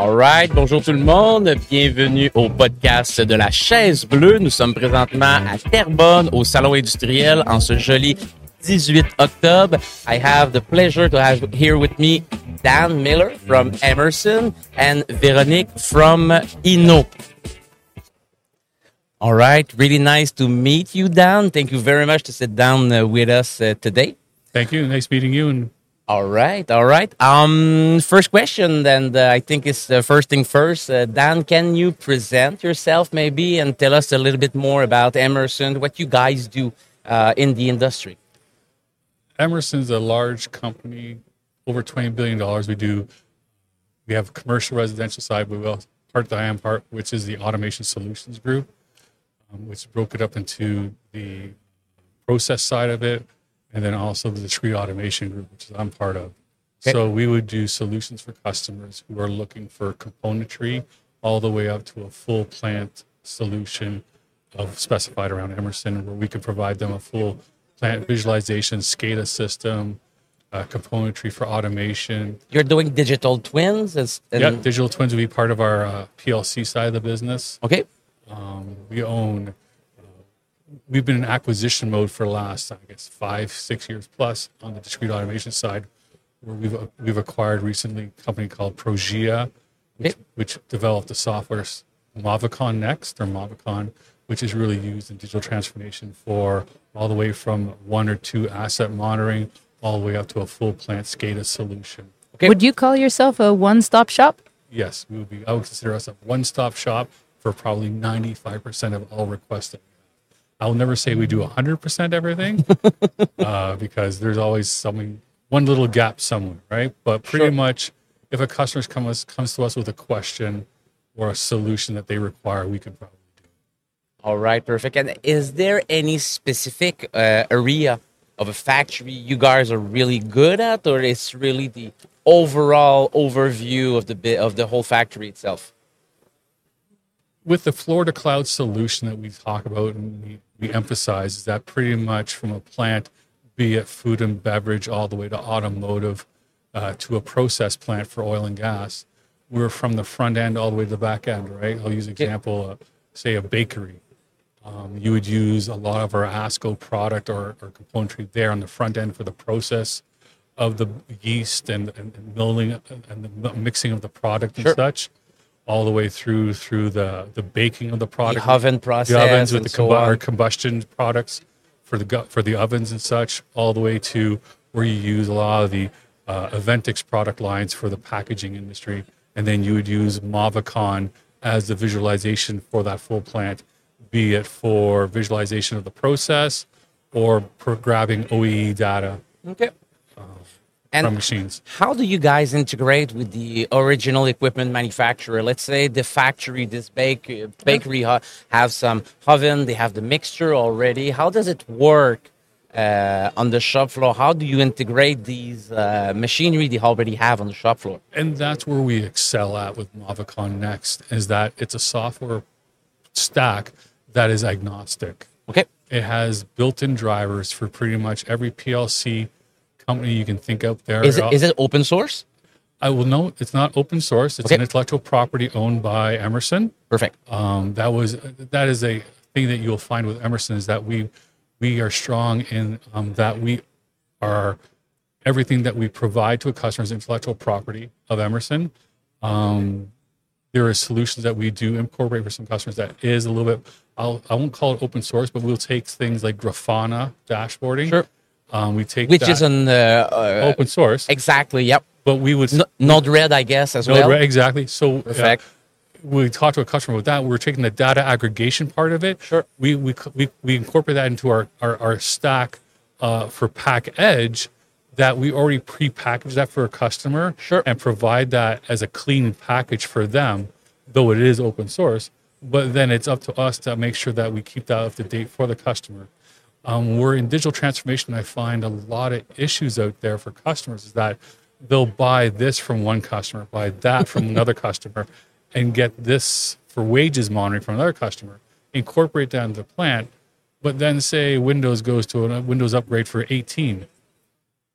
All right, bonjour tout le monde, bienvenue au podcast de la chaise bleue. Nous sommes présentement à Terrebonne au salon industriel en ce joli 18 octobre. I have the pleasure to have here with me Dan Miller from Emerson and Veronique from Inno. All right, really nice to meet you, Dan. Thank you very much to sit down uh, with us uh, today. Thank you. Nice meeting you. And all right, all right. Um, first question, then uh, I think it's the first thing first. Uh, Dan, can you present yourself maybe and tell us a little bit more about Emerson, what you guys do uh, in the industry? Emerson's a large company, over twenty billion dollars. We do. We have commercial, residential side, we also part the I am part, which is the automation solutions group, um, which broke it up into the process side of it, and then also the discrete automation group, which I'm part of. Okay. So we would do solutions for customers who are looking for componentry all the way up to a full plant solution of specified around Emerson, where we can provide them a full plant visualization, SCADA system, uh, componentry for automation. You're doing digital twins? As, yeah, digital twins would be part of our uh, PLC side of the business. Okay. Um, we own we've been in acquisition mode for the last, I guess, five, six years plus on the discrete automation side, where we've we've acquired recently a company called Progea, which, which developed the software Movicon Next or Movicon, which is really used in digital transformation for all the way from one or two asset monitoring all the way up to a full plant SCADA solution. Okay. Would you call yourself a one-stop shop? Yes, we would be. I would consider us a one-stop shop for probably 95% of all requests I'll never say we do 100% everything uh, because there's always something, one little gap somewhere, right? But pretty sure. much if a customer comes, comes to us with a question or a solution that they require, we can probably do it. All right, perfect. And is there any specific uh, area of a factory you guys are really good at, or is really the overall overview of the bit of the whole factory itself? With the floor to cloud solution that we talk about and we we emphasize is that pretty much from a plant, be it food and beverage, all the way to automotive, uh, to a process plant for oil and gas, we're from the front end all the way to the back end, right? I'll use example, uh, say a bakery. Um, you would use a lot of our ASCO product or, or componentry there on the front end for the process of the yeast and, and, and milling and the mixing of the product and sure. such all the way through through the the baking of the product, the oven process, the ovens with the so combustion products for the for the ovens and such, all the way to where you use a lot of the uh, product lines for the packaging industry, and then you would use Movicon as the visualization for that full plant, be it for visualization of the process or for grabbing OEE data. Okay and machines. How do you guys integrate with the original equipment manufacturer? Let's say the factory, this bake, bakery ha- have some oven, they have the mixture already. How does it work uh, on the shop floor? How do you integrate these uh, machinery they already have on the shop floor? And that's where we excel at with Movicon Next, is that it's a software stack that is agnostic. Okay. It has built-in drivers for pretty much every PLC company you can think out there. Is it, is it open source? I will know it's not open source. It's okay. an intellectual property owned by Emerson. Perfect. Um, that was that is a thing that you'll find with Emerson is that we we are strong in um, that we are everything that we provide to a customer is intellectual property of Emerson. Um, there are solutions that we do incorporate for some customers that is a little bit. I'll, I won't call it open source, but we'll take things like Grafana dashboarding. Sure um, we take which is an uh, uh, open source. Exactly. Yep. But we would N- Node-RED, I guess, as Node-RED, well. Exactly. So perfect. We talked to a customer with that. We are taking the data aggregation part of it. Sure. We we we, we incorporate that into our our, our stack uh, for PACEdge. That we already pre-package that for a customer. Sure. And provide that as a clean package for them, though it is open source. But then it's up to us to make sure that we keep that up to date for the customer um, we're in digital transformation. I find a lot of issues out there for customers is that they'll buy this from one customer, buy that from another customer, and get this for WAGES monitoring from another customer, incorporate that into the plant. But then say Windows goes to a Windows upgrade for 18.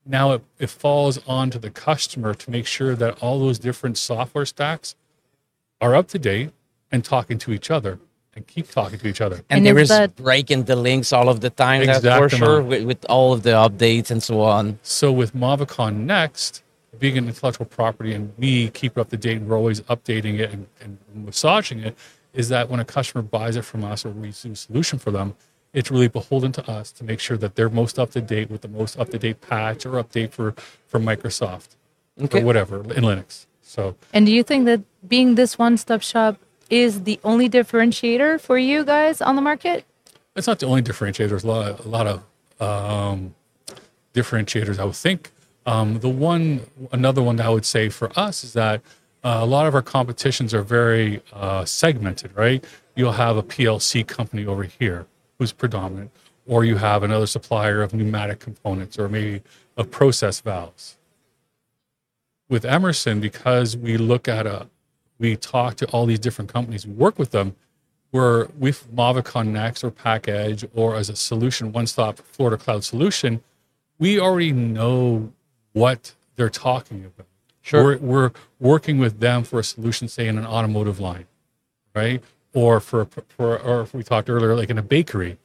Now it, it falls onto the customer to make sure that all those different software stacks are up to date and talking to each other and keep talking to each other. And, And there is is that- breaking the links all of the time, that's for Exactement. sure, with, with all of the updates and so on. So with Movicon Next, being an intellectual property and we keep up to date and we're always updating it and, and massaging it, is that when a customer buys it from us or we do a solution for them, it's really beholden to us to make sure that they're most up to date with the most up to date patch or update for, for Microsoft Okay. or whatever in Linux. So And do you think that being this one-stop shop is the only differentiator for you guys on the market? It's not the only differentiator. There's a lot of, a lot of um, differentiators, I would think. Um, the one, another one that I would say for us is that uh, a lot of our competitions are very uh, segmented, right? You'll have a PLC company over here who's predominant, or you have another supplier of pneumatic components or maybe of process valves. With Emerson, because we look at a, we talk to all these different companies, we work with them, where with Movicon Next or PACEdge or as a solution, one stop Floor to Cloud solution, we already know what they're talking about. Sure. We're, we're working with them for a solution, say in an automotive line, right? Or for, for or if we talked earlier, like in a bakery,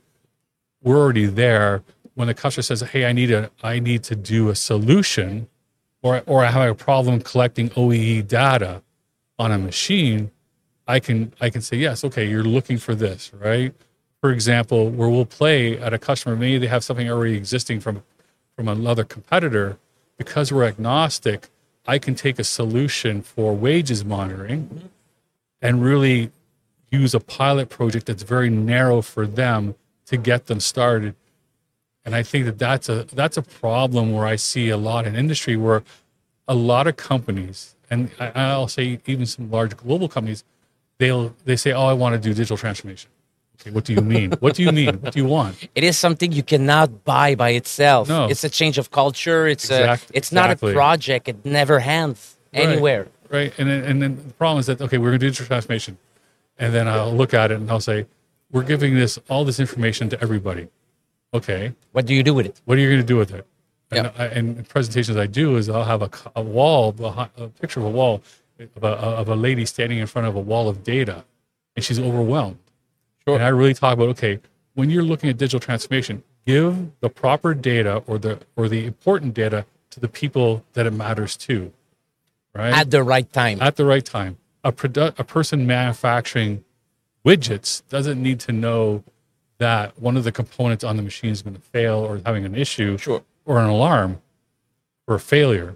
we're already there. When the customer says, "Hey, I need a, I need to do a solution," or or I have a problem collecting OEE data on a machine, I can I can say yes. Okay, you're looking for this, right? For example, where we'll play at a customer, maybe they have something already existing from from another competitor. Because we're agnostic, I can take a solution for WAGES monitoring and really use a pilot project that's very narrow for them to get them started. And I think that that's a that's a problem where I see a lot in industry where a lot of companies, and I, I'll say even some large global companies, they'll they say, "Oh, I want to do digital transformation." Okay, what do you mean? what do you mean? What do you want? It is something you cannot buy by itself. No. It's a change of culture. It's Exact- a, it's not a project. It never ends Right. anywhere. Right. And then, and then the problem is that, okay, we're going to do digital transformation. And then I'll look at it and I'll say, we're giving this all this information to everybody. Okay. What do you do with it? What are you going to do with it? And, Yeah. I, and presentations I do is I'll have a wall, behind, a picture of a wall of a, of a lady standing in front of a wall of data and she's overwhelmed. Sure. And I really talk about, okay, when you're looking at digital transformation, give the proper data or the, or the important data to the people that it matters to. Right At the right time. at the right time. A, produ- a person manufacturing widgets doesn't need to know that one of the components on the machine is going to fail or having an issue Sure. Or an alarm or a failure.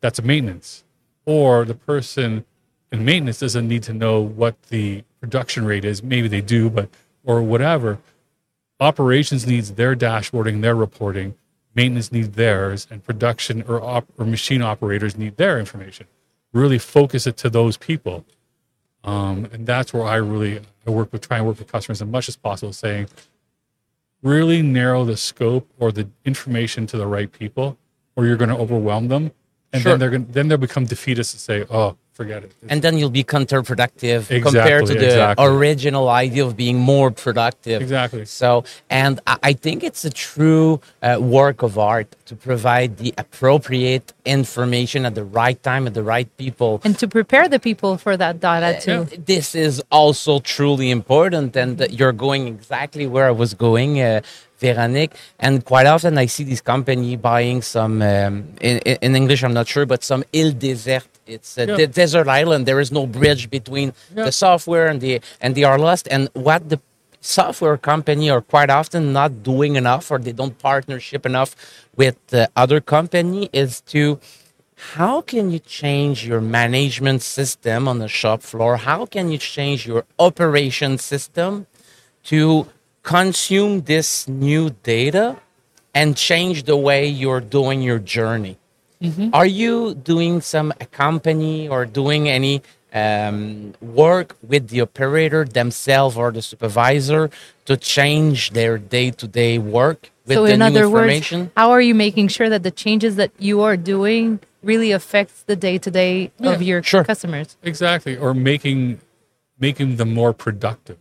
That's a maintenance. Or the person in maintenance doesn't need to know what the production rate is. Maybe they do, but or whatever. Operations needs their dashboarding, their reporting. Maintenance needs theirs, and production or op, or machine operators need their information. Really focus it to those people, um, and that's where I really I work with try and work with customers as much as possible, saying really narrow the scope or the information to the right people, or you're going to overwhelm them, and Sure. then they're going then they'll become defeatist and say, "Oh, forget it." and then you'll be counterproductive compared to the exactly. original idea of being more productive. Exactly. So, and I I think it's a true uh, work of art to provide the appropriate information at the right time at the right people. And to prepare the people for that data too. This is also truly important, and that you're going exactly where I was going, uh, Veronique. And quite often, I see this company buying some um, in, in English. I'm not sure, but some île déserte. It's a Yeah. de- desert island. There is no bridge between Yeah. the software and the and they are lost. And what the software company are quite often not doing enough, or they don't partnership enough with the other company, is to how can you change your management system on the shop floor? How can you change your operation system to consume this new data and change the way you're doing your journey? Are you doing some company or doing any um, work with the operator themselves or the supervisor to change their day-to-day work with so the in new other words, how are you making sure that the changes that you are doing really affects the day to day of your sure. customers? Exactly, or making making them more productive,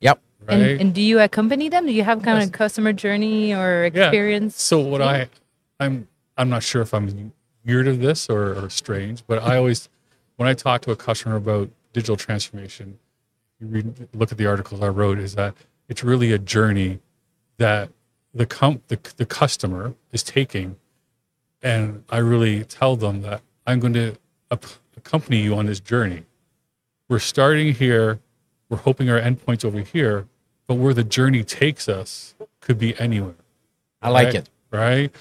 yep. right? And, and do you accompany them? Do you have kind Yes. of customer journey or experience? Yeah. experience? So what I, I'm I'm not sure if I'm weird of this or, or strange, but I always when I talk to a customer about digital transformation, you read, look at the articles I wrote, is that it's really a journey that the com- the, the customer is taking, and I really tell them that I'm going to ap- accompany you on this journey. We're starting here, we're hoping our endpoint's over here, but where the journey takes us could be anywhere I like right? it. right?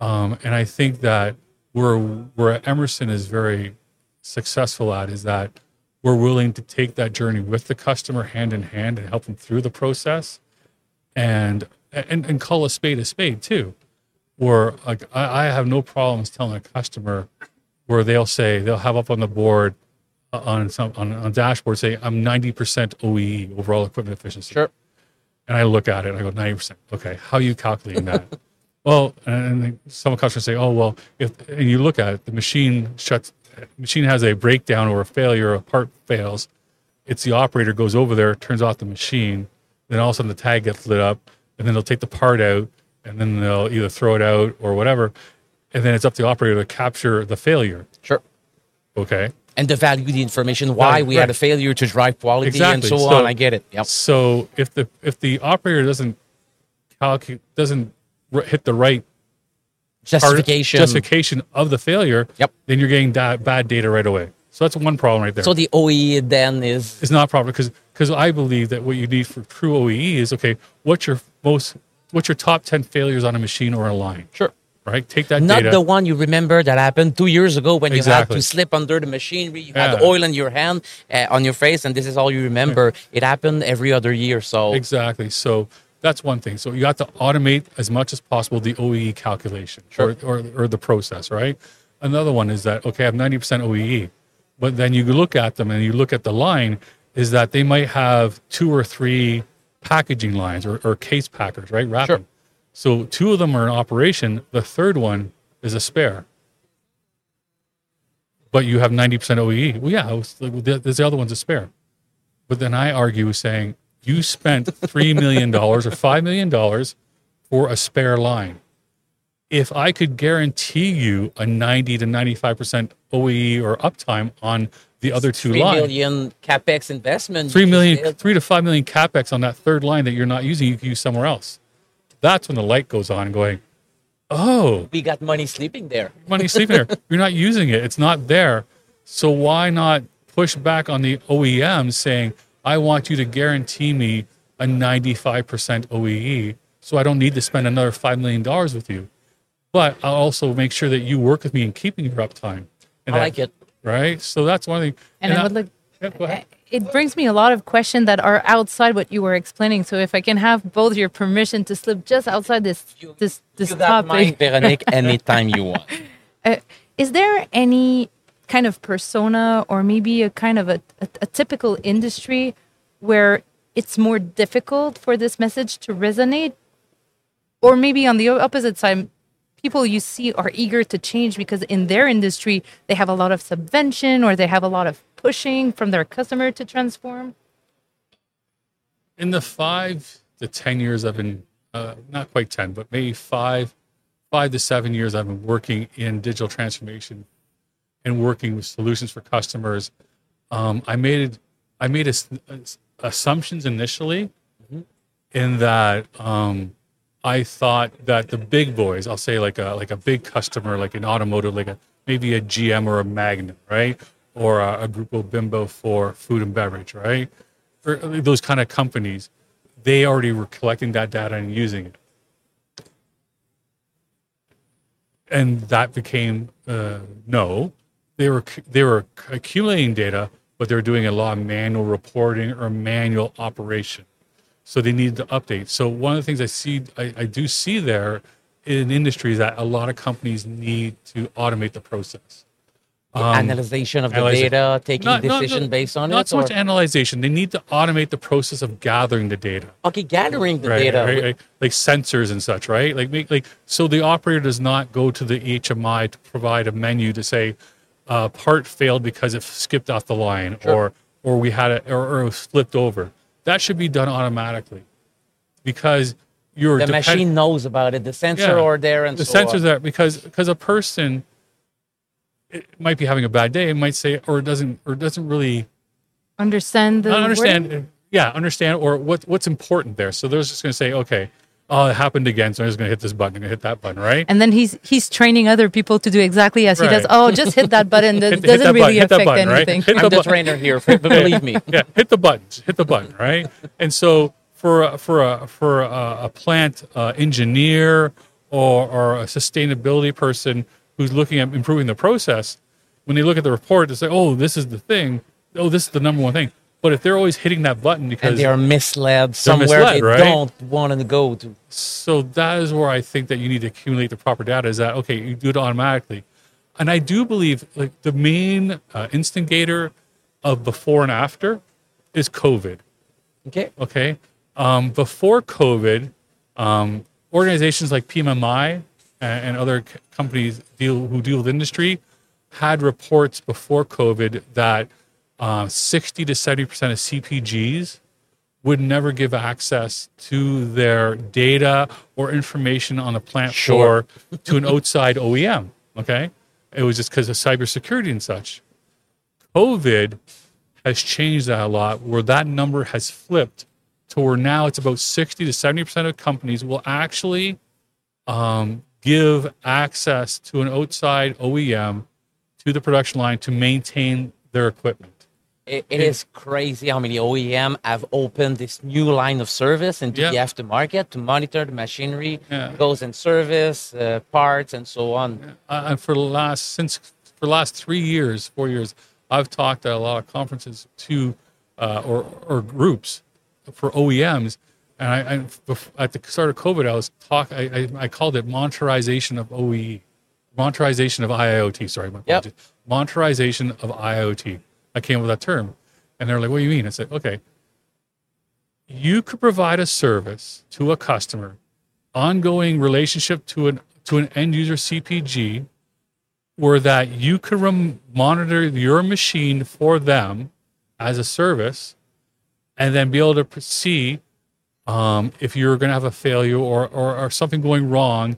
Um, and I think that where where Emerson is very successful at is that we're willing to take that journey with the customer hand in hand and help them through the process, and and, and call a spade a spade too. Where like I, I have no problems telling a customer where they'll say they'll have up on the board uh, on some on on a dashboard say I'm 90% OEE overall equipment efficiency. Sure. And I look at it and I go, 90%. Okay, how are you calculating that? well, and some customers say, oh, well, if and you look at it, the machine shuts, machine has a breakdown or a failure, a part fails. It's the operator goes over there, turns off the machine, then all of a sudden the tag gets lit up, and then they'll take the part out, and then they'll either throw it out or whatever. And then it's up to the operator to capture the failure. Sure. Okay. And to value the information, why Right, we had a failure to drive quality and so, So- on. I get it. Yep. So if the if the operator doesn't calculate doesn't hit the right part- Justification. justification of the failure, Yep. then you're getting da- bad data right away. So that's one problem right there. So the OEE then is it's not proper because because I believe that what you need for true OEE is okay. What's your most what's your top ten failures on a machine or a line? sure. Right. Take that Not data. the one you remember that happened two years ago when you had to slip under the machinery, you had oil in your hand, uh, on your face, and this is all you remember. It happened every other year. So Exactly. So that's one thing. So you have to automate as much as possible the OEE calculation Sure. or, or, or the process, right? Another one is that, okay, I have 90% OEE, but then you look at them and you look at the line, is that they might have two or three packaging lines or, or case packers, right? Wrapping. Sure. So two of them are in operation. The third one is a spare. But you have 90% OEE. Well, yeah, was, there's the other one's a spare. But then I argue saying you spent three million dollars or five million dollars for a spare line. If I could guarantee you a ninety to ninety-five percent OEE or uptime on the other two three lines, million capex investment. three million, still- three to five million capex on that third line that you're not using, you can use somewhere else. That's when the light goes on, going, "Oh, We got money sleeping there. money sleeping there. You're not using it. It's not there. So why not push back on the OEM saying, I want you to guarantee me a 95% OEE so I don't need to spend another $5 million with you. But I'll also make sure that you work with me in keeping your uptime. And I that- like it. Right? So that's one thing. And I I- would like Yeah, go ahead. it brings me a lot of questions that are outside what you were explaining. So if I can have both your permission to slip just outside this this this you got mine, topic, Veronique, anytime you want. uh, is there any kind of persona or maybe a kind of a, a, a typical industry where it's more difficult for this message to resonate, or maybe on the opposite side, people you see are eager to change because in their industry they have a lot of subvention or they have a lot of pushing from their customer to transform. in the five to ten years I've been uh, not quite ten, but maybe five, five to seven years I've been working in digital transformation and working with solutions for customers. Um, I made I made a, assumptions initially in that um, I thought that the big boys, I'll say like a like a big customer, like an automotive, like a maybe a GM or a Magna, right, or a, a Grupo Bimbo for food and beverage, right, or those kind of companies, they already were collecting that data and using it, and that became uh, no. They were they were accumulating data, but they were doing a lot of manual reporting or manual operation so they needed to update. So one of the things I see, I, I do see there in industry is that a lot of companies need to automate the process. Um, analyzation of the analyzation. data, taking Not- not- decision based on Not it. so much or- analyzation. They need to automate the process of gathering the data, okay, gathering the right? data. right, right? Like sensors and such, right? Like make like so the operator does not go to the HMI to provide a menu to say uh, part failed because it skipped off the line or or we had it or, or it was flipped over. That should be done automatically because you're The depend- machine knows about it. The sensor Yeah. are there, and the so sensors on. there because because a person it might be having a bad day. It might say or it doesn't or it doesn't really Understand the understand. wording? Yeah, understand or what what's important there. So they're just going to say, okay, oh, it happened again, so I'm just going to hit this button, I'm going to hit that button, right? And then he's he's training other people to do exactly as he does. Oh, just hit that button. That Hit- hit doesn't that really button, affect button, right? anything. Hit I'm the the trainer here, but believe me. yeah, hit the buttons, hit the button, right? And so for a, for a for a, a plant uh, engineer or or a sustainability person who's looking at improving the process, when they look at the report, they say, "Oh, this is the thing. Oh, this is the number one thing." But if they're always hitting that button because And they are misled somewhere misled, they right? don't want to go to. so that is where I think that you need to accumulate the proper data. Is that okay? You do it automatically, and I do believe like the main uh, instigator of before and after is COVID. Okay. Okay, um, before COVID, um, organizations like PMMI and, and other c- companies deal who deal with industry had reports before COVID that uh, 60 to 70 percent of CPGs would never give access to their data or information on the plant Sure. floor to an outside OEM. Okay, it was just because of cybersecurity and such. COVID has changed that a lot, where that number has flipped to where now it's about 60 to 70 percent of companies will actually um, give access to an outside OEM to the production line to maintain their equipment. It, it is crazy how many OEM have opened this new line of service into Yeah. the aftermarket to monitor the machinery, Yeah. goes in service, uh, parts, and so on. uh, and for the last since for the last three years, four years, I've talked at a lot of conferences to uh, or or groups for OEMs, and I, I at the start of COVID, I was talk I, I, I called it monetarization of OEE, monetarization of IoT. Sorry, my Yep. apologies. Monetarization of IoT. I came up with that term, and they're like, "What do you mean?" I said, "Okay." You could provide a service to a customer, ongoing relationship to an to an end user CPG, where that you could rem- monitor your machine for them as a service, and then be able to see um, if you're going to have a failure or, or or something going wrong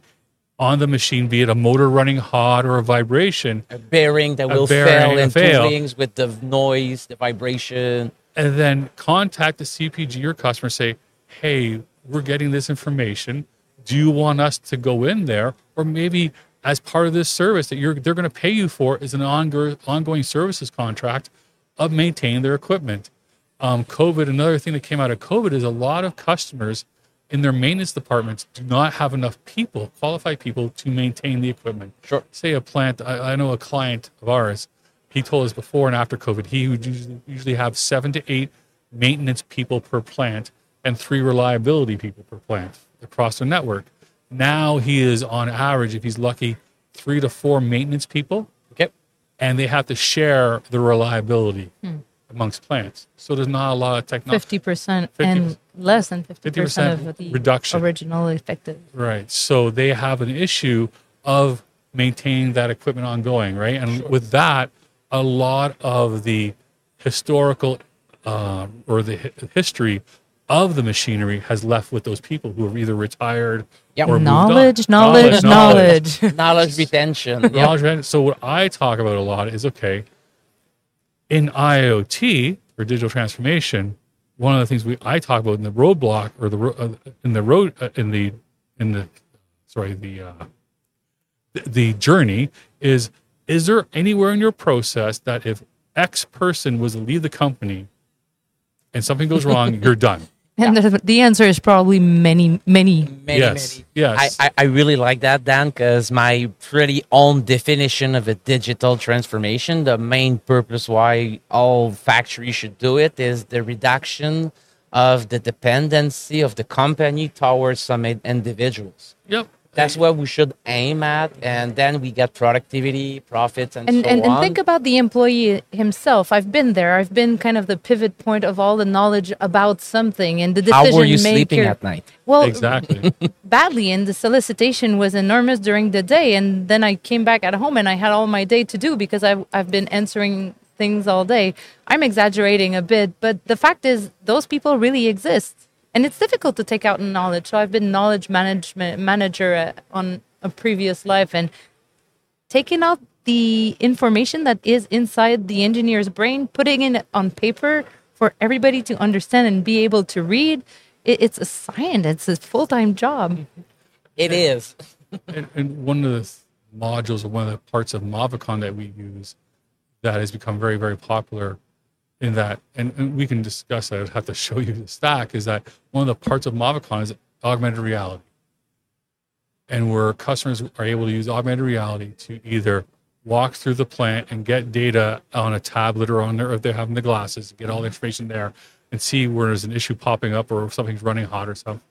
on the machine, be it a motor running hot or a vibration, A bearing that will bearing fail in fail. rings with the noise, the vibration. and then contact the CPG or customer say, "Hey, we're getting this information. Do you want us to go in there, or maybe as part of this service that you're they're going to pay you for is an ongoing ongoing services contract of maintaining their equipment." Um, COVID, another thing that came out of COVID is a lot of customers in their maintenance departments do not have enough people, qualified people, to maintain the equipment. Sure. Say a plant, I, I know a client of ours, he told us before and after COVID, he would usually, usually have seven to eight maintenance people per plant and three reliability people per plant across the network. Now he is on average, if he's lucky, three to four maintenance people, Okay. and they have to share the reliability hmm. Amongst plants. So there's not a lot of technology. Fifty percent and less than fifty 50% of the reduction. original effective. Right. So they have an issue of maintaining that equipment ongoing, right? And with that, a lot of the historical uh, or the hi- history of the machinery has left with those people who have either retired Yep. or moved on. Knowledge, knowledge, knowledge. Knowledge retention. Yep. Knowledge management. So what I talk about a lot is okay. In IoT or digital transformation, one of the things we I talk about in the roadblock or the uh, in the road uh, in the in the sorry the uh, the, the journey is is there anywhere in your process that if X person was to leave the company and something goes wrong, you're done. And the, the answer is probably many, many. Many, Yes, many. yes. I, I, I really like that, Dan, because my pretty own definition of a digital transformation, the main purpose why all factories should do it is the reduction of the dependency of the company towards some individuals. Yep. That's what we should aim at, and then we get productivity, profits, and, And, so and, and think about the employee himself. I've been there. I've been kind of the pivot point of all the knowledge about something and the decision How were you maker. sleeping at night? Well, Exactly. badly and the solicitation was enormous during the day and then i came back at home and i had all my day to do because i've, I've been answering things all day i'm exaggerating a bit but the fact is those people really exist and it's difficult to take out knowledge so i've been knowledge management manager uh, on a previous life and taking out the information that is inside the engineer's brain, putting it on paper for everybody to understand and be able to read. It, it's a science. It's a full time job. It is. and, and one of the modules or one of the parts of Movicon that we use that has become very, very popular in that, and, and we can discuss. I'd have to show you the stack, is that one of the parts of Movicon is augmented reality. And where customers are able to use augmented reality to either walk through the plant and get data on a tablet or on their, if they're having the glasses, get all the information there and see where there's an issue popping up or something's running hot or something.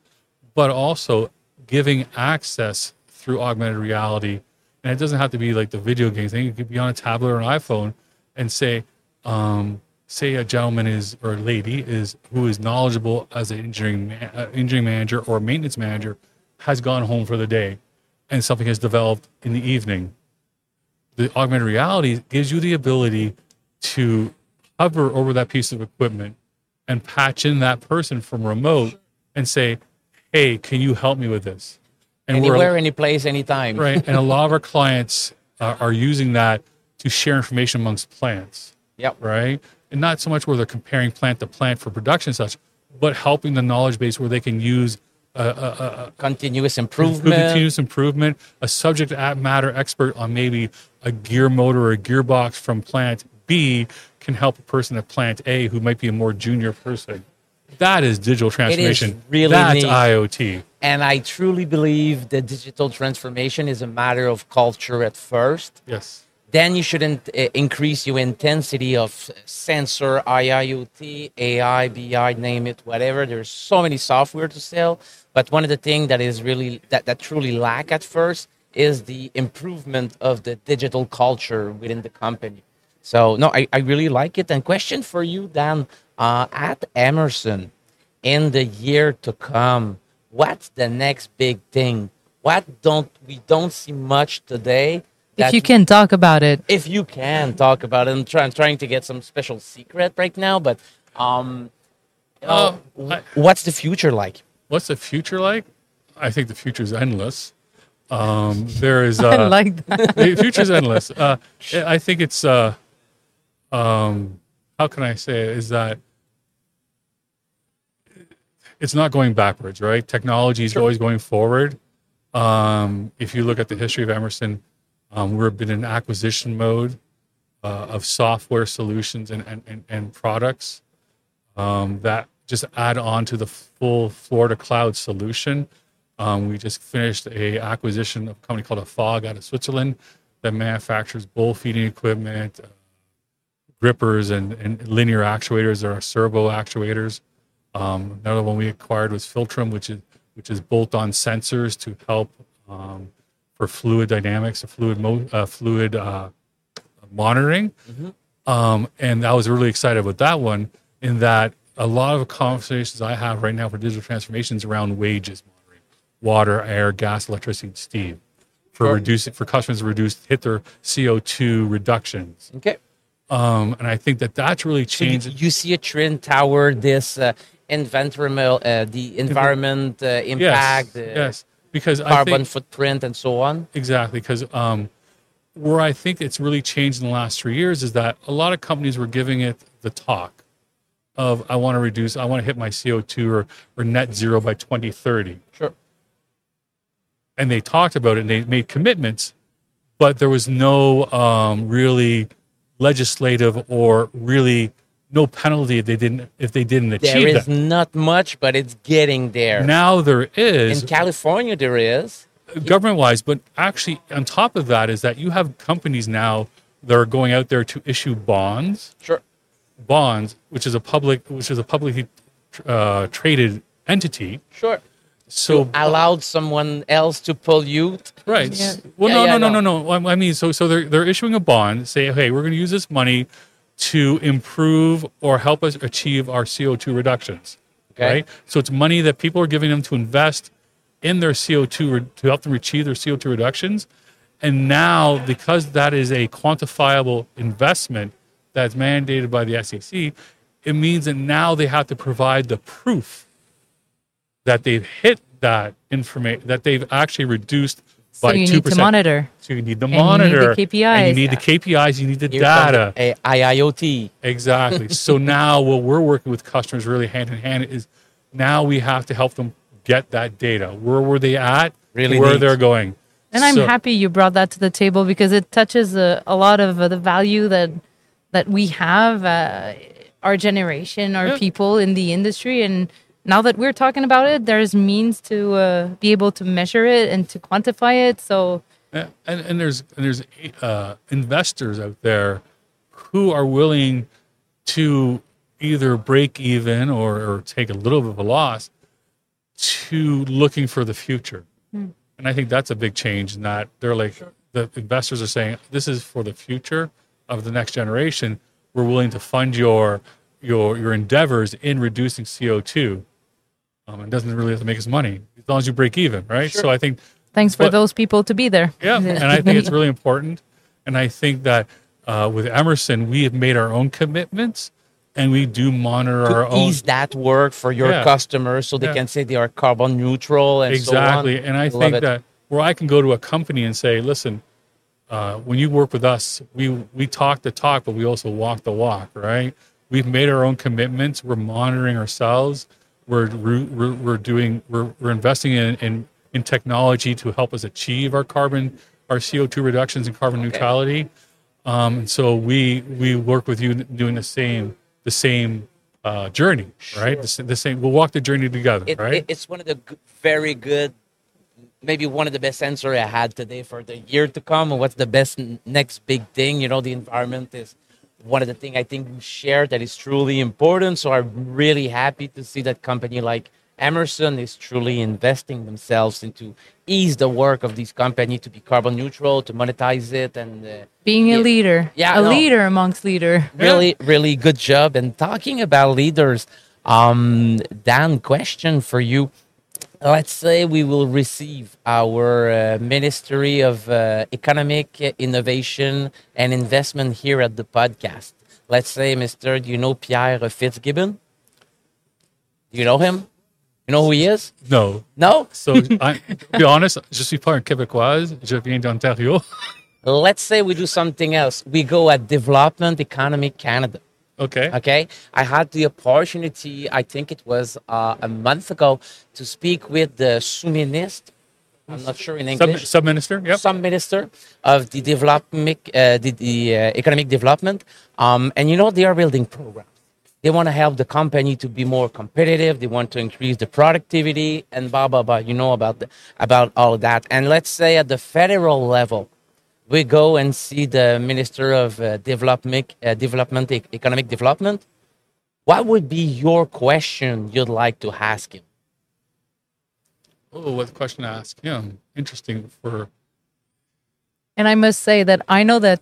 But also giving access through augmented reality. And it doesn't have to be like the video game thing. It could be on a tablet or an iPhone and say, um, say a gentleman is or a lady is who is knowledgeable as an engineering uh, engineering manager or maintenance manager has gone home for the day and something has developed in the evening the augmented reality gives you the ability to hover over that piece of equipment and patch in that person from remote and say, "Hey, can you help me with this?" And Anywhere, any place, anytime. Right, and a lot of our clients uh, are using that to share information amongst plants. Yep. Right, and not so much where they're comparing plant to plant for production such, but helping the knowledge base where they can use a, a, a, continuous improvement, continuous improvement, a subject matter expert on maybe a gear motor or a gearbox from plant B can help a person at plant A who might be a more junior person. That is digital transformation. It is really That's neat. IoT. And I truly believe that digital transformation is a matter of culture at first. Yes. Then you shouldn't uh, increase your intensity of sensor, IIoT, AI, BI, name it, whatever. There's so many software to sell. But one of the things that is really that, that truly lack at first is the improvement of the digital culture within the company. So no, I, I really like it. And question for you, Dan, uh, at Emerson, in the year to come, what's the next big thing? What don't we don't see much today? If you can talk about it. If you can talk about it, I'm, try, I'm trying to get some special secret right now, but um, uh, I, what's the future like? What's the future like? I think the future is endless. Um, there is. Uh, I like that. the is endless. Uh, I think it's. Uh, um, how can I say it? Is that it's not going backwards, right? Technology is sure. always going forward. Um, if you look at the history of Emerson, um, we've been in acquisition mode uh, of software solutions and, and, and, and products um, that just add on to the full floor to cloud solution. Um, we just finished a acquisition of a company called Afag out of Switzerland that manufactures bowl feeding equipment, uh, grippers, and, and, linear actuators. Are servo actuators. Um, another one we acquired was Flexim, which is which is bolt-on sensors to help um, for fluid dynamics, fluid mo- uh, fluid uh, monitoring. Mm-hmm. Um, and I was really excited with that one in that a lot of conversations I have right now for digital transformations around WAGES monitoring, water, air, gas, electricity, steam for sure. reducing for customers to reduce hit their CO two reductions. Okay. Um, and I think that that's really changed. So you, you, see a trend toward this uh, environmental, uh, the environment uh, impact, yes, yes, because carbon think, footprint and so on. Exactly, because um, where I think it's really changed in the last three years is that a lot of companies were giving it the talk of I want to reduce, I want to hit my CO two or or net zero by 2030. Sure and they talked about it and they made commitments, but there was no um, really legislative or really no penalty if they didn't if they didn't achieve it. There is that. not much, but it's getting there. Now there is in California. There is government wise, but actually on top of that is that you have companies now that are going out there to issue bonds. Sure. Bonds, which is a public, which is a publicly uh, traded entity. Sure so allowed someone else to pollute right yeah. well yeah, no, yeah, no, no no no no i mean so so they're, they're issuing a bond say hey we're going to use this money to improve or help us achieve our co2 reductions okay. right so it's money that people are giving them to invest in their co2 to help them achieve their co2 reductions and now because that is a quantifiable investment that's mandated by the sec it means that now they have to provide the proof that they've hit that information, that they've actually reduced So by you two need to monitor. So you need the And you need the monitor. And KPIs. you need the KPIs. You need the Here data. the A- IIoT. Exactly. so now what we're working with customers really hand in hand is now we have to help them get that data. Where were they at? Really where neat. they're going. And I'm So- happy you brought that to the table because it touches a, a lot of uh, the value that that we have, uh, our generation, our Yeah. people in the industry, and now that we're talking about it, there's means to uh, be able to measure it and to quantify it. So and, and there's and there's uh, investors out there who are willing to either break even or, or take a little bit of a loss to looking for the future. And I think that's a big change in that they're like the investors are saying this is for the future of the next generation. We're willing to fund your your your endeavors in reducing CO two. Um, it doesn't really have to make us money as long as you break even, right? So I think thanks for But- those people to be there. yeah, and I think it's really important. And I think that uh, with Emerson, we have made our own commitments, and we do monitor our to own ease that work for your Yeah. customers so they Yeah. can say they are carbon neutral and exactly. so on. and I Love think that where I can go to a company and say, "Listen, uh, when you work with us, we we talk the talk, but we also walk the walk." Right? We've made our own commitments. We're monitoring ourselves. We're we're, we're doing we're, we're investing in, in in technology to help us achieve our carbon our CO two reductions and carbon neutrality. Um, and so we we work with you doing the same the same uh, journey, right? The, the same. We'll walk the journey together, it, right? it- it's one of the g- very good, maybe one of the best answer I had today for the year to come. And what's the best next big thing? You know, the environment is one of the things I think we share that is truly important. So I'm really happy to see that company like Emerson is truly investing themselves into ease the work of these company to be carbon neutral, to monetize it, and uh, Being a leader, Yeah, a no. leader amongst leader. really really good job and talking about leaders um dan question for you let's say we will receive our uh, ministry of uh, economic innovation and investment here at the podcast. Let's say mr do you know pierre fitzgibbon? Do you know him? You know who he is? No, no? So, I, to be honest, je suis pas un Québécoise. Je viens d'Ontario. let's say we do something else. We go at development economic canada Okay. Okay, I had the opportunity. I think it was uh, a month ago to speak with the sous-ministre. I'm not sure in English. sub minister. Yep. Some minister of the development, uh, the, the uh, economic development, um, and you know they are building programs. They want to help the company to be more competitive. They want to increase the productivity and blah blah blah. You know about the, about all of that. And let's say at the federal level, we go and see the Minister of uh, Development, uh, Development, e- Economic Development. What would be your question you'd like to ask him? Oh, what question to ask him? Interesting. For And I must say that I know that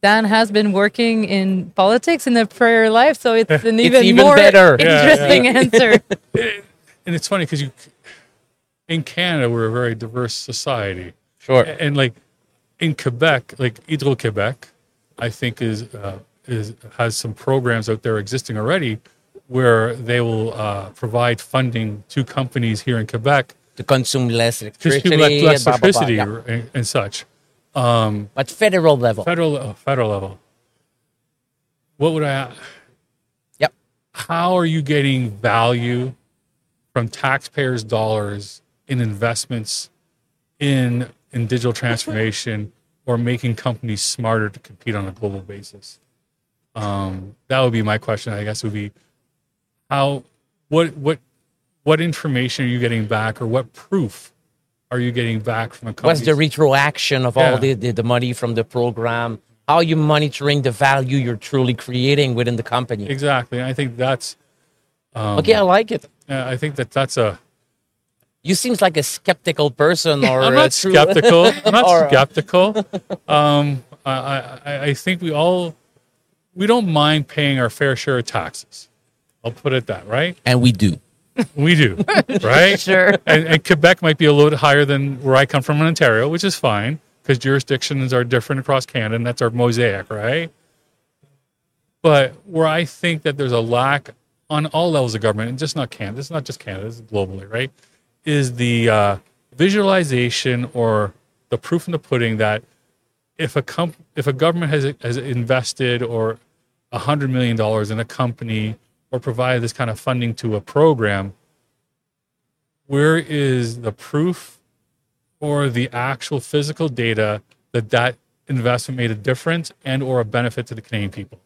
Dan has been working in politics in the prior life, so it's an even, even more better. Yeah, yeah. interesting answer. and it's funny because you, in Canada, we're a very diverse society. Sure. and like in Quebec, like Hydro Quebec, I think is uh, is has some programs out there existing already where they will uh, provide funding to companies here in Quebec To consume less electricity, less, less blah, blah, blah, yeah. and, and such. But federal level. Federal uh, federal level. What would I? Yep. How are you getting value from taxpayers' dollars in investments in in digital transformation or making companies smarter to compete on a global basis? Um, that would be my question. I guess would be how what what what information are you getting back, or what proof are you getting back from a company? What's the retroaction of all the, the, the money from the program? How are you monitoring the value you're truly creating within the company? exactly? I think that's. Um, Okay, I like it. I think that that's a. You seems like a skeptical person or I'm not true- skeptical. I'm not Or, skeptical. Um, I, I, I think we all we don't mind paying our fair share of taxes. I'll put it that right. and we do. We do, right? Sure. And, and Quebec might be a little bit higher than where I come from in Ontario, which is fine because jurisdictions are different across Canada, and that's our mosaic, right? But where I think that there's a lack on all levels of government, and just not Canada, it's not just Canada, it's globally, right? Is the uh, visualization or the proof in the pudding that if a comp- if a government has has invested or hundred million dollars in a company or provided this kind of funding to a program, where is the proof or the actual physical data that that investment made a difference and or a benefit to the Canadian people?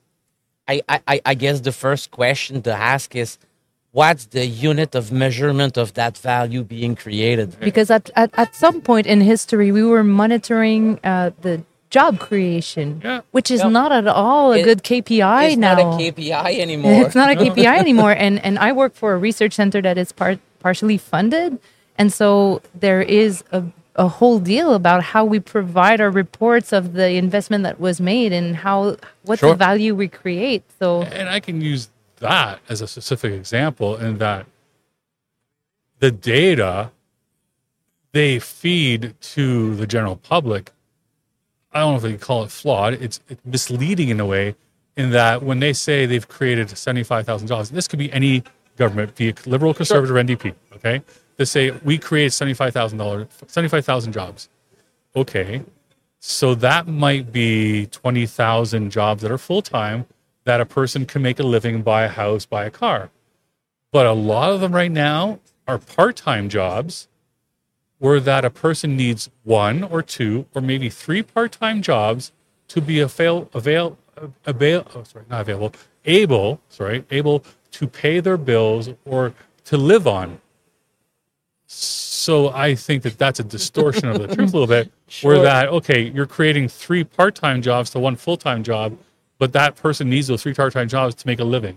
I, I, I guess the first question to ask is what's the unit of measurement of that value being created? Because at, at, at some point in history, we were monitoring uh, the job creation, Yeah. which is Yeah. not at all a It- good KPI It's now. It's not a KPI anymore. It's not a KPI anymore. And and I work for a research center that is part partially funded, and so there is a a whole deal about how we provide our reports of the investment that was made and how what's Sure. the value we create. So And I can use that as a specific example in that the data they feed to the general public, I don't know if they call it flawed, it's, it's misleading in a way in that when they say they've created 75,000 jobs, this could be any government, be it liberal, conservative, or NDP, okay? They say we create $75,000, 75,000 jobs. Okay, so that might be 20,000 jobs that are full time that a person can make a living, buy a house, buy a car. But a lot of them right now are part time jobs where that a person needs one or two or maybe three part time jobs to be avail, avail, avail, oh, sorry, not available, able, sorry, able to pay their bills or to live on. So I think that that's a distortion of the truth a little bit, where that okay, you're creating three part-time jobs to one full-time job, but that person needs those three part-time jobs to make a living.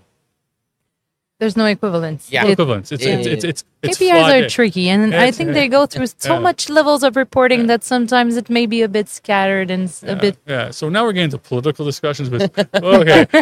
there's no equivalence. Yeah. No It- equivalence. It's it's it's it's, it's KPIs flawed. are tricky, and I think they go through so yeah. much levels of reporting that sometimes it may be a bit scattered and s- a Yeah, bit. yeah. So now we're getting into political discussions, but okay.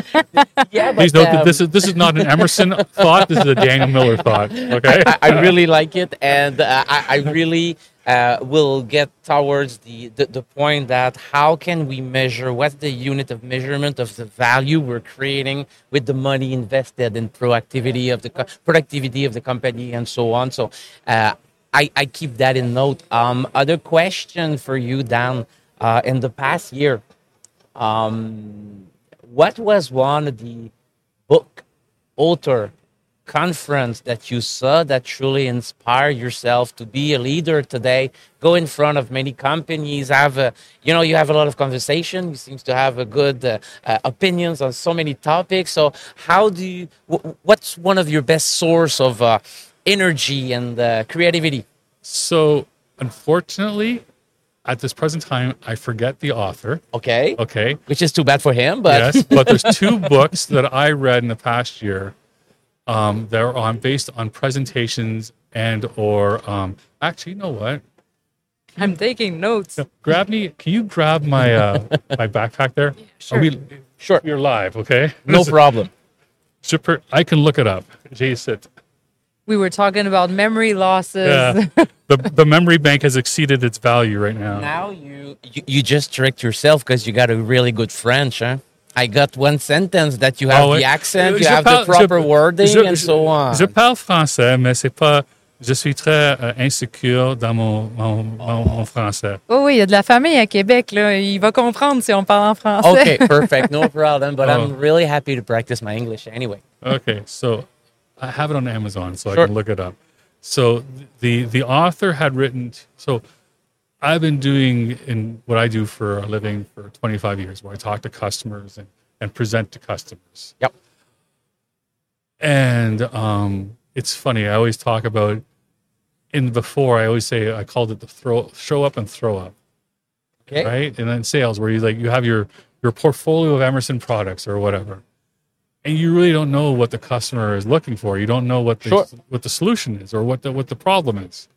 yeah, but, Please note that um, this is this is not an Emerson thought. This is a Daniel Millard thought. Okay. I, I really like it, and uh, I, I really uh, will get towards the, the the point that how can we measure what's the unit of measurement of the value we're creating with the money invested in proactivity of the co- productivity of the company and so on. So uh, I I keep that in note. Um, other question for you, Dan. Uh, in the past year, um, what was one of the book author conference that you saw that truly inspired yourself to be a leader today. Go in front of many companies have a you know you have a lot of conversation. You seems to have a good uh, uh, opinions on so many topics. So how do you wh- what's one of your best source of uh, energy and uh, creativity? So unfortunately, at this present time, I forget the author. okay. Okay. which is too bad for him but yes, but there's two books that I read in the past year um, that are on based on presentations and or um, actually, you know what? I'm taking notes. Grab me. Can you grab my uh, my backpack there? Sure. Are we, sure You're live, okay? no This problem Super. I can look it up. Jason. We were talking about memory losses. Yeah. the the memory bank has exceeded its value right now. Now you you, you just tricked yourself because you got a really good French, huh? I got one sentence that you have Oh, the accent, you have parle- the proper je- wording, je- and je- so on. Je parle français, mais c'est pas. Je suis très euh, insécure dans mon, mon, mon, mon français. Oh oui, il y a de la famille à Québec. Là. Il va comprendre si on parle en français. okay, perfect, no problem. But Oh. I'm really happy to practice my English anyway. Okay, so I have it on Amazon, so Sure. I can look it up. So the the author had written. So I've been doing in what I do for a living for 25 years, where I talk to customers and, and present to customers. Yep. And um, it's funny. I always talk about in before. I always say I called it the throw show up and throw up. Okay. right? And then sales, where you like you have your your portfolio of Emerson products or whatever, and you really don't know what the customer is looking for. You don't know what the Sure. what the solution is or what the what the problem is.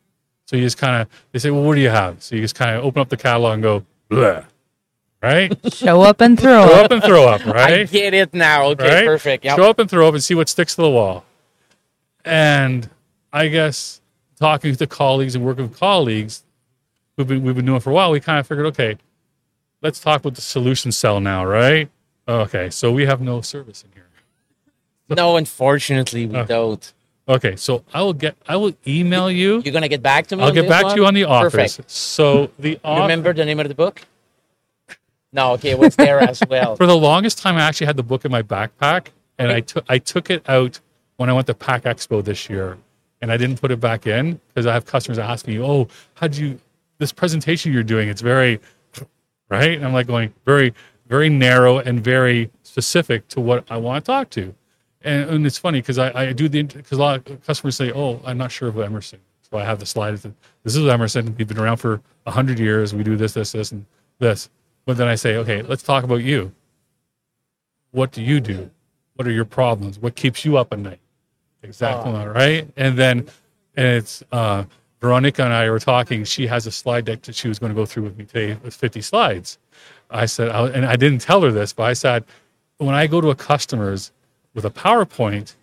So you just kind of they say, well, what do you have? So you just kind of open up the catalog and go, Bleh. right? Show up and throw Show up. up and throw up, right? I get it now. Okay, right? perfect. Yep. Show up and throw up and see what sticks to the wall. And I guess talking to colleagues and working with colleagues we've been, we've been doing for a while, we kind of figured, okay, let's talk about the solution cell now, right? Okay, so we have no service in here. No, unfortunately, we Oh. don't. Okay, so I will get. I will email you. You're gonna get back to me. I'll get back one? to you on the office. Perfect. So the You office. remember the name of the book? No. Okay, it was there as well. for the longest time, I actually had the book in my backpack, and I took I took it out when I went to Pack Expo this year, and I didn't put it back in because I have customers ask me, "Oh, how do you this presentation you're doing? It's very right." And I'm like going very very narrow and very specific to what I want to talk to, and, and it's funny because I, I do the because a lot of customers say, "Oh, I'm not sure of Emerson." So I have the slide. that This is Emerson. We've been around for hundred years. We do this, this, this, and this. But then I say, okay, let's talk about you what do you do? What are your problems? What keeps you up at night? Exactly, right? And then, and it's uh, Veronica and I were talking. She has a slide deck that she was going to go through with me today It was 50 slides. I said, I, and I didn't tell her this, but I said, when I go to a customer's with a PowerPoint,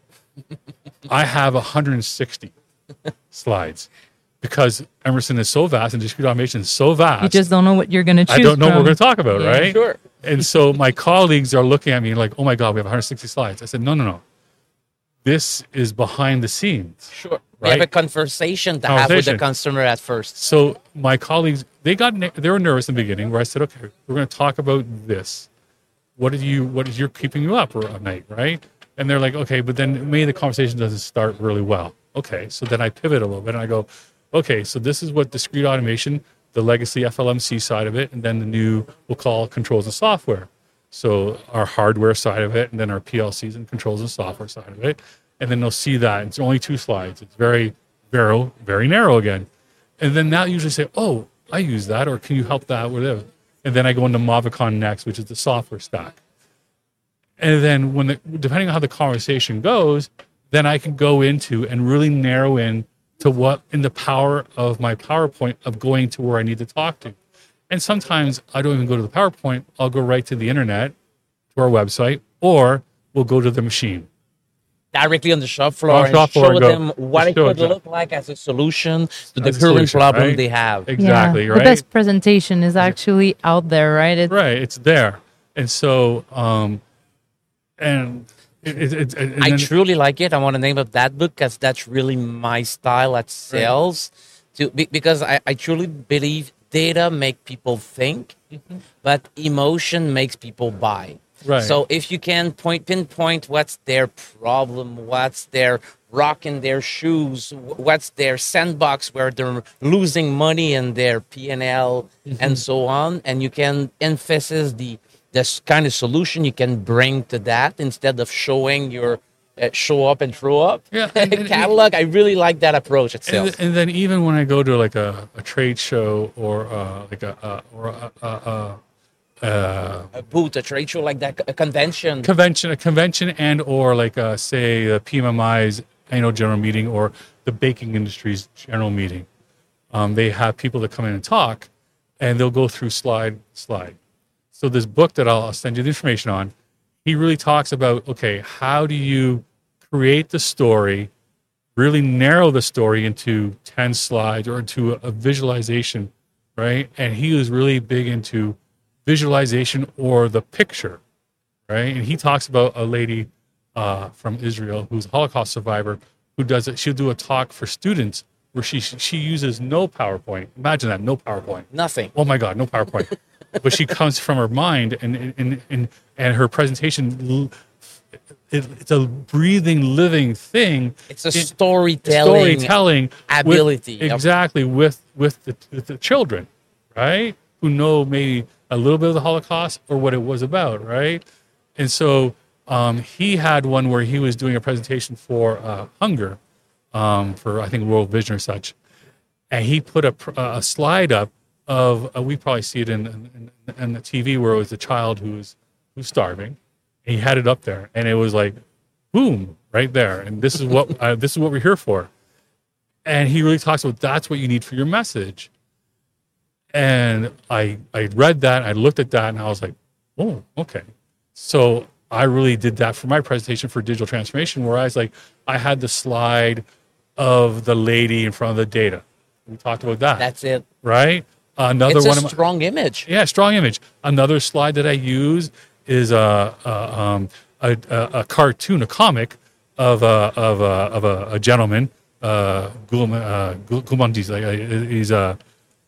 I have 160 slides because Emerson is so vast and discrete automation is so vast. You just don't know what you're going to choose. I don't know what we're going to talk about, Yeah. right? Sure. And so my colleagues are looking at me like, oh my God, we have 160 slides. I said, no, no, no. This is behind the scenes. Sure. We have a conversation to have with the Conversation. customer at first. So my colleagues, they got, they were nervous in the beginning where I said, okay, we're going to talk about this. What are you, what is your keeping you up at night, right? And they're like, okay, but then maybe the conversation doesn't start really well. Okay. So then I pivot a little bit and I go, okay, so this is what discrete automation, the legacy FLMC side of it, and then the new, we'll call controls and software. So our hardware side of it, and then our PLCs and controls and software side of it. And then they'll see that. It's only two slides. It's very, very, very narrow again. And then they'll usually say, oh, I use that, or can you help that with it? And then I go into Movicon next, which is the software stack. And then when the, depending on how the conversation goes, then I can go into and really narrow in to what in the power of my PowerPoint of going to where I need to talk to. And sometimes I don't even go to the PowerPoint. I'll go right to the internet, to our website, or we'll go to the machine. Directly on the shop floor On and shop floor show go- them what it show could them. look like as a solution to the current solution, problem right? they have. Exactly, yeah. right? The best presentation is actually out there, right? It's, Right, it's there. And so, um, and it, it, it, I truly like it. I want to name up that book because that's really my style at sales. To be, because I, I truly believe data make people think, mm-hmm. but emotion makes people buy. Right. So if you can point pinpoint what's their problem, what's their rock in their shoes, what's their sandbox where they're losing money in their P and L and mm-hmm. so on, and you can emphasize the this kind of solution you can bring to that instead of showing your uh, show up and throw up Yeah, and- and- catalog. I really like that approach and, itself. and then even when I go to like a, a trade show or uh, like a, uh, or a, a, a, a a booth, a trade show like that, a convention. convention, a convention, and or like uh, say the PMMI's annual general meeting or the baking industry's general meeting, um, they have people that come in and talk, and they'll go through slide slide. So this book that I'll send you the information on, he really talks about okay, how do you create the story, really narrow the story into ten slides or into a, a visualization, right? And he was really big into visualization or the picture right? And he talks about a lady uh, from Israel who's a Holocaust survivor who does it. She'll do a talk for students where she she uses no PowerPoint. Imagine that, no PowerPoint. Nothing. Oh my God, no PowerPoint. but she comes from her mind, and and and and her presentation. It, it's a breathing, living thing. It's a in- storytelling. storytelling with- ability. Yep. exactly with with the, with the children right who know maybe a little bit of the holocaust or what it was about right and so um, he had one where he was doing a presentation for uh, hunger um, for i think world vision or such and he put a, a slide up of uh, we probably see it in, in, in the tv where it was a child who's who's starving and he had it up there and it was like boom right there and this is what uh, this is what we're here for. And he really talks about that's what you need for your message. And i i read that i looked at that and i was like oh okay. So i really did that for my presentation for digital transformation where i was like i had the slide of the lady in front of the data. We talked about that. That's it. right another It's one a of my, strong image. yeah, strong image. Another slide that I use is a a, um, a, a, a cartoon, a comic of a of a of a, a gentleman, uh, Gulman, uh, like uh, he's uh,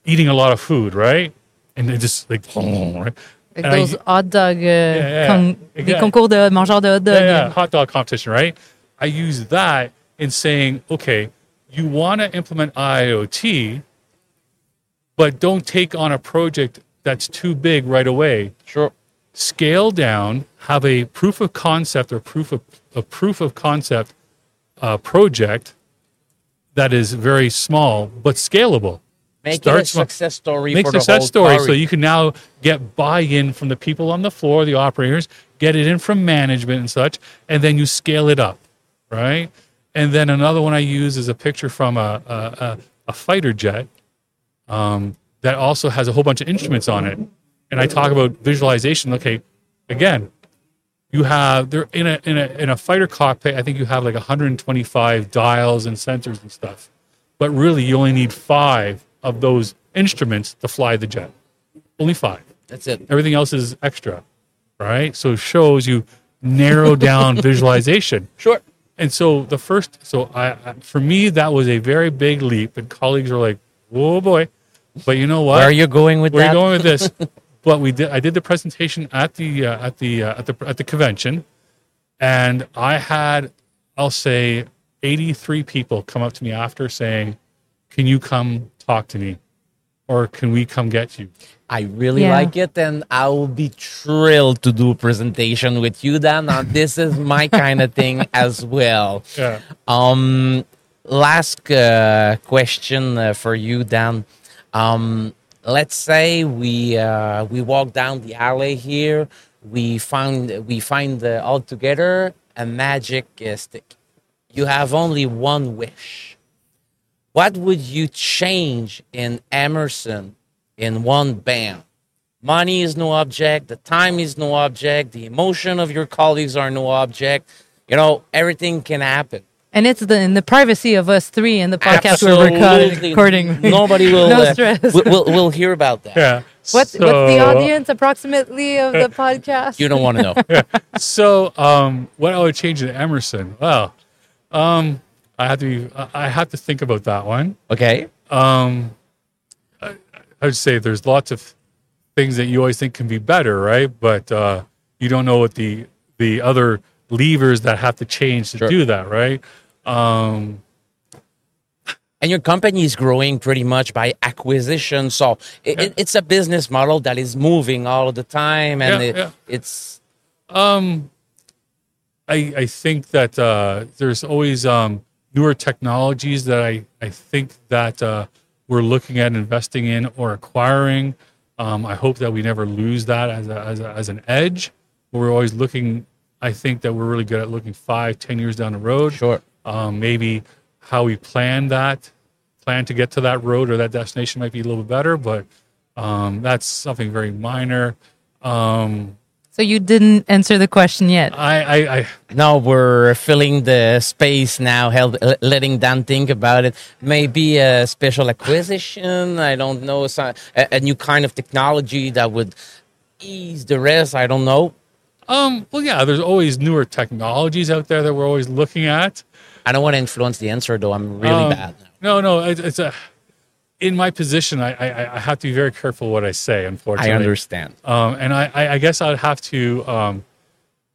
eating a lot of food, right? And they just like, right? Like And I- those hot dog, uh, yeah. con- des Yeah. concours de mangeurs de hot dog. yeah, yeah, hot dog competition, right? I use that in saying, okay, you want to implement IoT, but don't take on a project that's too big right away. Sure. Scale down, have a proof of concept or proof of a proof of concept uh, project that is very small but scalable. Make Start it a success story Make for the success story. so you can now get buy-in from the people on the floor, the operators, get it in from management and such, and then you scale it up, right? And then another one I use is a picture from a a, a, a fighter jet um, that also has a whole bunch of instruments on it, and I talk about visualization. Okay, again, you have there in a in a in a fighter cockpit. I think you have like 125 dials and sensors and stuff, but really you only need five of those instruments to fly the jet. Only five. That's it. Everything else is extra, right? So it shows you narrow down visualization. Sure. And so the first, so I, I for me that was a very big leap, and colleagues were like, "Whoa, boy!" But you know what? Where are you going with Where are you going with this? but we did. I did the presentation at the uh, at the uh, at the at the convention, and I had, I'll say, eighty three people come up to me after saying, "Can you come talk to me, or can we come get you?" I really Yeah. like it, and I will be thrilled to do a presentation with you, Dan. Now, this is my kind of thing as well. Yeah. Um, last uh, question uh, for you, Dan. Um, let's say we uh, we walk down the alley here. We find we find uh, all together a magic stick. You have only one wish. What would you change in Emerson in one band? Money is no object. The time is no object. The emotion of your colleagues are no object. You know, everything can happen. And it's the in the privacy of us three in the podcast we're recording. recording. Nobody will. No uh, stress. We'll, we'll, we'll hear about that. Yeah. What's, So- what's the audience approximately of the podcast? You don't want to know. So, um, what I would change in Emerson? Well, um, I have to be, I I have to think about that one. Okay. Um, I, I would say there's lots of things that you always think can be better, right? But uh, you don't know what the the other levers that have to change to Sure. do that, right? Um, And your company is growing pretty much by acquisition. So it, it, it's a business model that is moving all the time. And Yeah, it, yeah. it's, um, I I think that uh, there's always um, newer technologies that I I think that uh, we're looking at investing in or acquiring. Um, I hope that we never lose that as a, as, a, as an edge. We're always looking. I think that we're really good at looking five, ten years down the road. Sure. Um, maybe how we plan that, plan to get to that road or that destination might be a little bit better, but um, that's something very minor. Um, So you didn't answer the question yet. I, I, I now we're filling the space now, held, letting Dan think about it. Maybe a special acquisition. I don't know. So, a, a new kind of technology that would ease the rest. I don't know. Um, well, yeah, there's always newer technologies out there that we're always looking at. I don't want to influence the answer, though. I'm really Um, bad now. No, no, it, it's a. In my position, I, I, I have to be very careful what I say. Unfortunately, I understand. Um, and I, I, guess I'd have to um,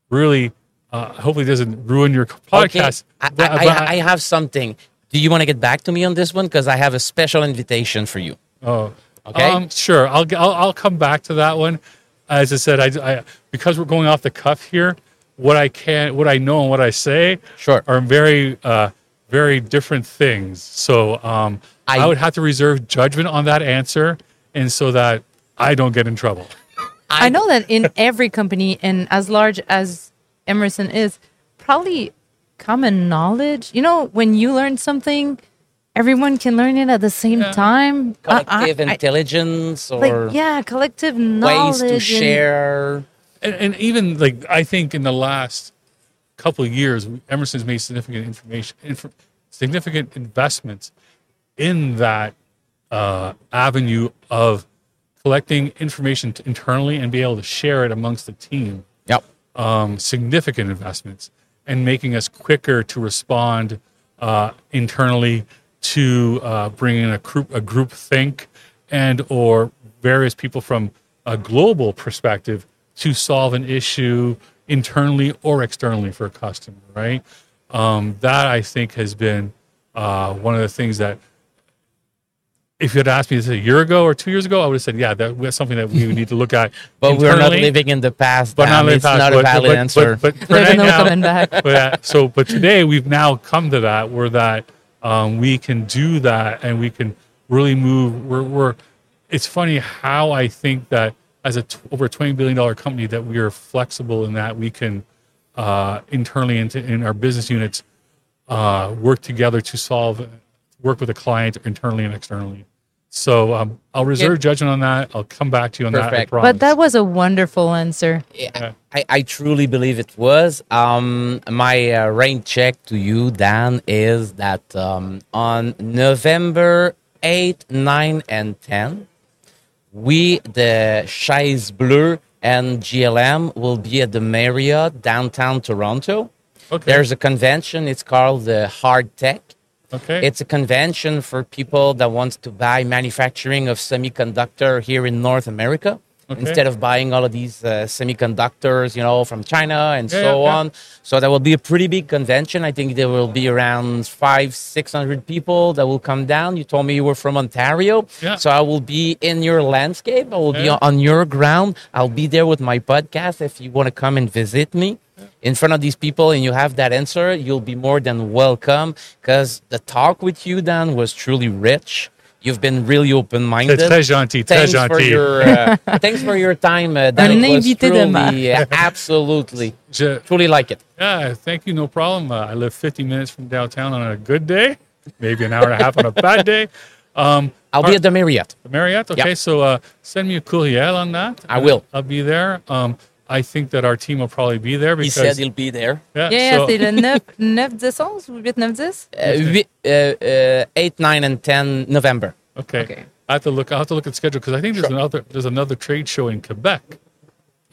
really, uh, hopefully, it doesn't ruin your podcast. Okay. I, but- I, I, I have something. Do you want to get back to me on this one? Because I have a special invitation for you. Oh, Okay. Um, sure. I'll, I'll I'll come back to that one. As I said, I, I because we're going off the cuff here. What I can, what I know, and what I say, Sure. are very uh, very different things. So um, I, I- would have to reserve judgment on that answer, and so that I don't get in trouble. I know that in every company, and as large as Emerson is, probably common knowledge. You know, when you learn something, everyone can learn it at the same time. I- I- collective I- intelligence or like yeah, collective knowledge. ways to and- share. And, and even like I think in the last couple of years, Emerson's made significant information, inf- significant investments in that uh, avenue of collecting information t- internally and be able to share it amongst the team. Yep. Um, significant investments, and making us quicker to respond uh, internally to uh, bringing a group a group think and or various people from a global perspective to solve an issue internally or externally for a customer. Right. Um, that I think has been uh, one of the things that if you had asked me this a year ago or two years ago, I would have said, yeah, that was something that we would need to look at. But we're not living in the past. But not Dan. living it's past, not a valid but- answer. But, but for There's right no now- coming back. but, uh, so, but today we've now come to that where that um, we can do that and we can really move. We're, we're it's funny how I think that as a t- over a twenty billion dollar company that we are flexible in that we can uh, internally into in our business units uh, work together to solve work with a client internally and externally. So um, I'll reserve judgment on that. I'll come back to you on that. I Perfect. promise. But that was a wonderful answer. Yeah, I, I truly believe it was. Um, my uh, rain check to you, Dan, is that um, on November 8, 9, and 10, we, the Chaise Bleu and GLM, will be at the Marriott downtown Toronto. okay. There's a convention. It's called the Hard Tech. Okay. It's a convention for people that wants to buy manufacturing of semiconductor here in North America Okay. instead of buying all of these uh, semiconductors, you know, from China and Yeah, so yeah, yeah. on. So that will be a pretty big convention. I think there will be around five, six hundred people that will come down. You told me you were from Ontario, Yeah. so I will be in your landscape. I will be on your ground. I'll be there with my podcast if you want to come and visit me in front of these people and you have that answer, you'll be more than welcome because the talk with you, Dan, was truly rich. You've been really open minded. C'est très gentil, très Thanks for your uh, thanks for your time, uh, Dan. Un It was invité de truly, uh, absolutely, Je- truly like it. Yeah, thank you. No problem. Uh, I live 50 minutes from downtown on a good day, maybe an hour and a half on a bad day. Um, I'll be at the Marriott. the Marriott. Okay, Yep. so uh, send me a courriel on that. I will. I'll be there. Um, I think that our team will probably be there He because said he'll be there. yeah, Yeah, so- c'est le 9, 9, 10, 11 ou 8, 9, 10? Uh, we- uh, uh, 8, 9, and 10 November. okay. Okay. I have to look. I have to look at the schedule because I think there's Sure. another there's another trade show in Quebec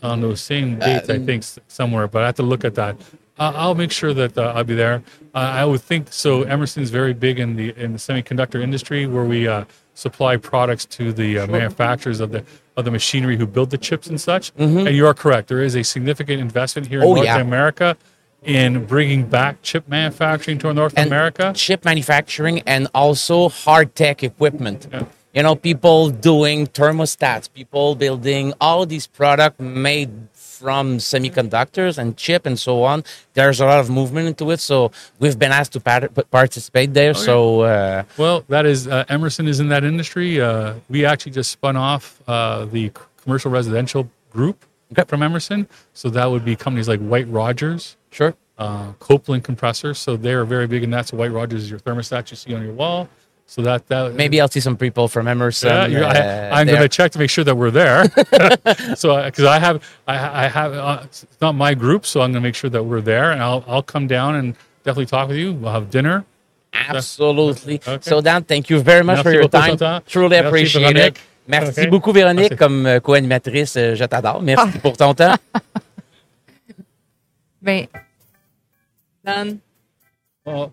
on those same dates. I think somewhere, but I have to look at that. Uh, I'll make sure that uh, I'll be there. Uh, I would think so. Emerson's very big in the in the semiconductor industry, where we uh, supply products to the uh, manufacturers of the of the machinery who build the chips and such. And you are correct. There is a significant investment here in Mm-hmm. Oh, North yeah. America in bringing back chip manufacturing to North and America. chip manufacturing and also hard tech equipment. Yeah. You know, people doing thermostats, people building all these products made from semiconductors and chip and so on. There's a lot of movement into it, so we've been asked to par- participate there. So uh, Well, that is uh, Emerson is in that industry. Uh, we actually just spun off uh, the commercial residential group Okay. from Emerson, so that would be companies like White-Rodgers, sure, uh, Copeland compressors. So they are very big in that. So White-Rodgers is your thermostat you see on your wall. So that that maybe I'll see some people from Emerson. yeah, uh, I, I'm going to check to make sure that we're there. so because I have I, I have uh, it's not my group, so I'm going to make sure that we're there, and I'll I'll come down and definitely talk with you. We'll have dinner. Absolutely. Okay. So Dan, thank you very much Merci for your beaucoup, time. Chantal. Truly Merci, appreciate it. Véronique. Merci Okay. beaucoup, Véronique, Merci. comme euh, co-animatrice. euh, Je t'adore. Merci Ah. pour ton temps. Ben, Dan, Well,